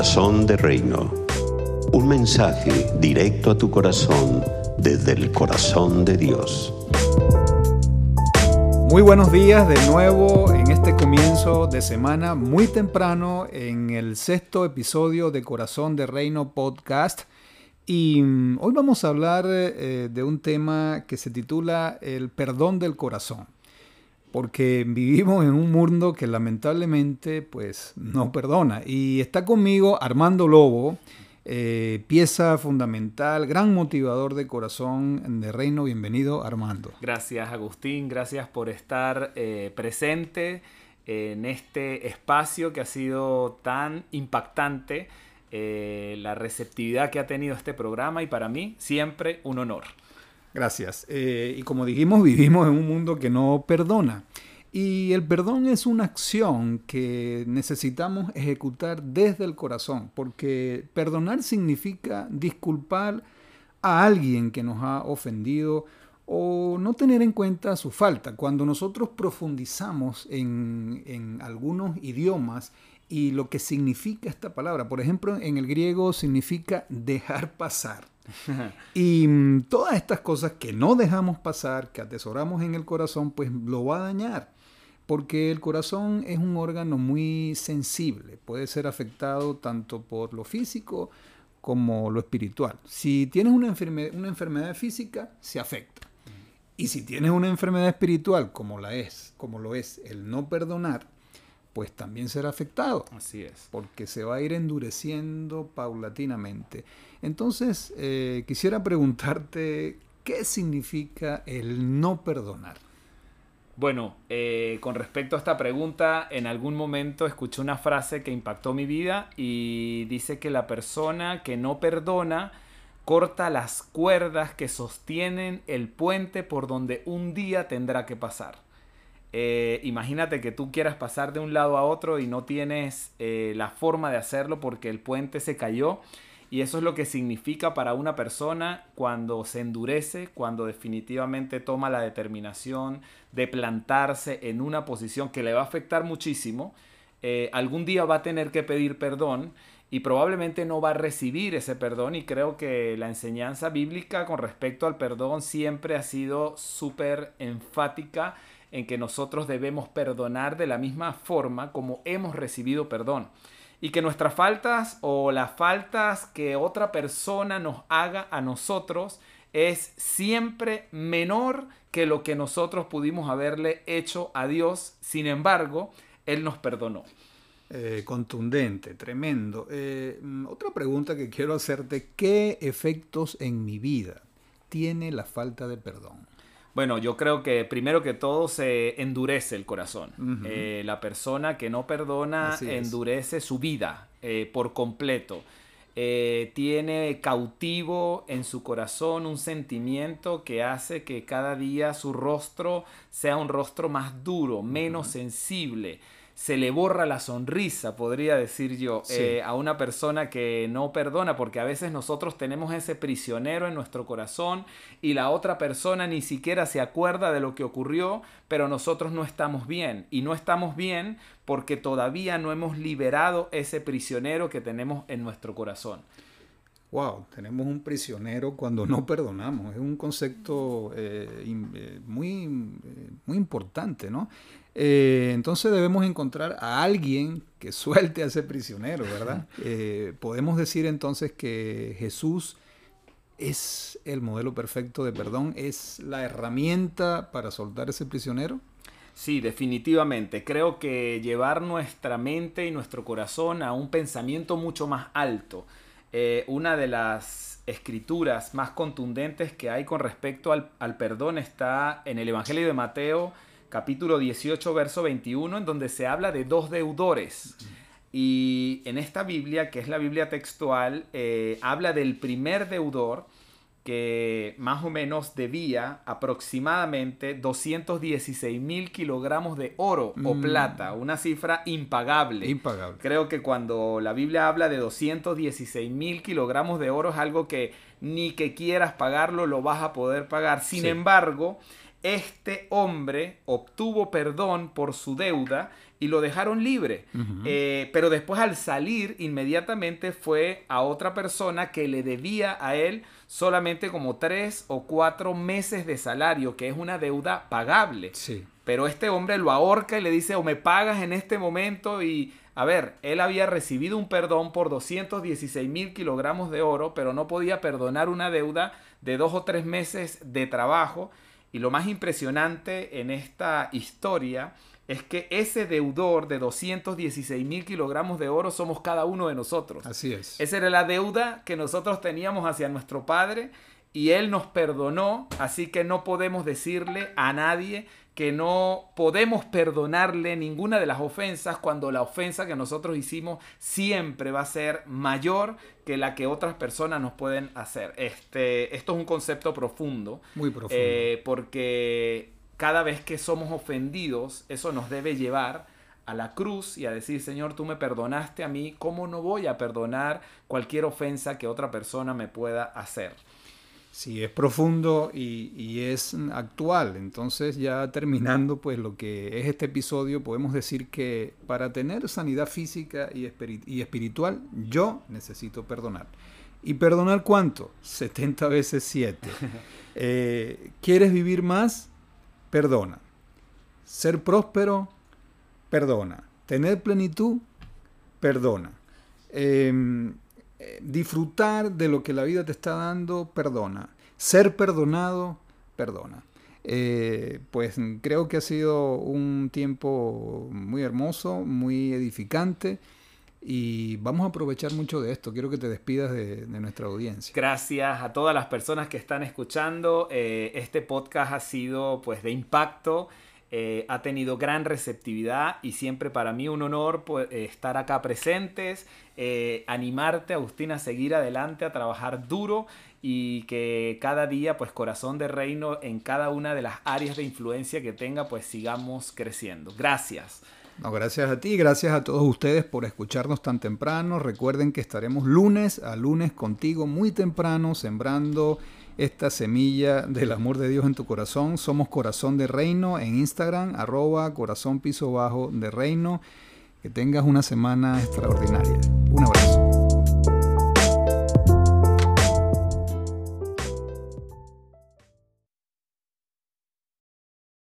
Corazón de Reino. Un mensaje directo a tu corazón desde el corazón de Dios. Muy buenos días de nuevo en este comienzo de semana muy temprano en el sexto episodio de Corazón de Reino podcast. Y mm, hoy vamos a hablar eh, de un tema que se titula El perdón del corazón porque vivimos en un mundo que lamentablemente pues no perdona. Y está conmigo Armando Lobo, eh, pieza fundamental, gran motivador de corazón de Reino. Bienvenido Armando. Gracias Agustín, gracias por estar eh, presente en este espacio que ha sido tan impactante, eh, la receptividad que ha tenido este programa y para mí siempre un honor. Gracias. Eh, y como dijimos, vivimos en un mundo que no perdona. Y el perdón es una acción que necesitamos ejecutar desde el corazón, porque perdonar significa disculpar a alguien que nos ha ofendido o no tener en cuenta su falta. Cuando nosotros profundizamos en, en algunos idiomas y lo que significa esta palabra, por ejemplo, en el griego significa dejar pasar. y mm, todas estas cosas que no dejamos pasar, que atesoramos en el corazón, pues lo va a dañar. Porque el corazón es un órgano muy sensible, puede ser afectado tanto por lo físico como lo espiritual. Si tienes una, una enfermedad física, se afecta. Y si tienes una enfermedad espiritual, como la es, como lo es el no perdonar, pues también será afectado. Así es. Porque se va a ir endureciendo paulatinamente. Entonces, eh, quisiera preguntarte, ¿qué significa el no perdonar? Bueno, eh, con respecto a esta pregunta, en algún momento escuché una frase que impactó mi vida y dice que la persona que no perdona corta las cuerdas que sostienen el puente por donde un día tendrá que pasar. Eh, imagínate que tú quieras pasar de un lado a otro y no tienes la forma de hacerlo porque el puente se cayó y eso es lo que significa para una persona cuando se endurece, cuando definitivamente toma la determinación de plantarse en una posición que le va a afectar muchísimo. Eh, algún día va a tener que pedir perdón y probablemente no va a recibir ese perdón y creo que la enseñanza bíblica con respecto al perdón siempre ha sido súper enfática en que nosotros debemos perdonar de la misma forma como hemos recibido perdón y que nuestras faltas o las faltas que otra persona nos haga a nosotros es siempre menor que lo que nosotros pudimos haberle hecho a Dios. Sin embargo, Él nos perdonó. Eh, contundente, tremendo. Eh, otra pregunta que quiero hacerte, ¿qué efectos en mi vida tiene la falta de perdón? Bueno, yo creo que primero que todo se endurece el corazón. Eh, la persona que no perdona endurece su vida eh, por completo. Eh, tiene cautivo en su corazón un sentimiento que hace que cada día su rostro sea un rostro más duro, menos sensible se le borra la sonrisa, podría decir yo, eh, a una persona que no perdona, porque a veces nosotros tenemos ese prisionero en nuestro corazón y la otra persona ni siquiera se acuerda de lo que ocurrió, pero nosotros no estamos bien. Y no estamos bien porque todavía no hemos liberado ese prisionero que tenemos en nuestro corazón. Wow, tenemos un prisionero cuando no perdonamos. Es un concepto eh, eh, muy, muy importante, ¿no? Eh, entonces debemos encontrar a alguien que suelte a ese prisionero, ¿verdad? Eh, podemos decir entonces que Jesús es el modelo perfecto de perdón, es la herramienta para soltar ese prisionero. Sí, definitivamente. Creo que llevar nuestra mente y nuestro corazón a un pensamiento mucho más alto. Eh, una de las escrituras más contundentes que hay con respecto al, al perdón está en el Evangelio de Mateo capítulo 18, verso 21, en donde se habla de dos deudores. Y en esta Biblia, que es la Biblia textual, eh, habla del primer deudor que más o menos debía aproximadamente 216 mil kilogramos de oro o mm. plata, una cifra impagable. Impagable. Creo que cuando la Biblia habla de 216 mil kilogramos de oro es algo que ni que quieras pagarlo lo vas a poder pagar. Sin embargo, este hombre obtuvo perdón por su deuda y lo dejaron libre. Eh, pero después al salir, inmediatamente fue a otra persona que le debía a él solamente como tres o cuatro meses de salario, que es una deuda pagable. Sí. Pero este hombre lo ahorca y le dice, o me pagas en este momento y... A ver, él había recibido un perdón por 216 mil kilogramos de oro, pero no podía perdonar una deuda de dos o tres meses de trabajo. Y lo más impresionante en esta historia es que ese deudor de 216 mil kilogramos de oro somos cada uno de nosotros. Así es. Esa era la deuda que nosotros teníamos hacia nuestro Padre y Él nos perdonó, así que no podemos decirle a nadie que no podemos perdonarle ninguna de las ofensas cuando la ofensa que nosotros hicimos siempre va a ser mayor que la que otras personas nos pueden hacer. Este, esto es un concepto profundo. Muy profundo. Eh, porque cada vez que somos ofendidos, eso nos debe llevar a la cruz y a decir, Señor, tú me perdonaste a mí, ¿cómo no voy a perdonar cualquier ofensa que otra persona me pueda hacer? Sí, es profundo y, es actual. Entonces, ya terminando pues lo que es este episodio, podemos decir que para tener sanidad física y, espiritual, yo necesito perdonar. ¿Y perdonar cuánto? 70 veces 7. Eh, ¿Quieres vivir más? perdona. Ser próspero, perdona. Tener plenitud, perdona. Em, eh, disfrutar de lo que la vida te está dando, perdona. Ser perdonado, perdona. Eh, pues creo que ha sido un tiempo muy hermoso, muy edificante y vamos a aprovechar mucho de esto. Quiero que te despidas de, nuestra audiencia. Gracias a todas las personas que están escuchando. Eh, este podcast ha sido pues de impacto. Eh, ha tenido gran receptividad y siempre para mí un honor pues, estar acá presentes, eh, animarte, Agustín, a seguir adelante, a trabajar duro y que cada día, pues corazón de reino en cada una de las áreas de influencia que tenga, pues sigamos creciendo. Gracias. No, gracias a ti, gracias a todos ustedes por escucharnos tan temprano. Recuerden que estaremos lunes a lunes contigo muy temprano sembrando esta semilla del amor de Dios en tu corazón. Somos Corazón de Reino en Instagram, arroba corazón piso bajo de reino. Que tengas una semana extraordinaria. Un abrazo.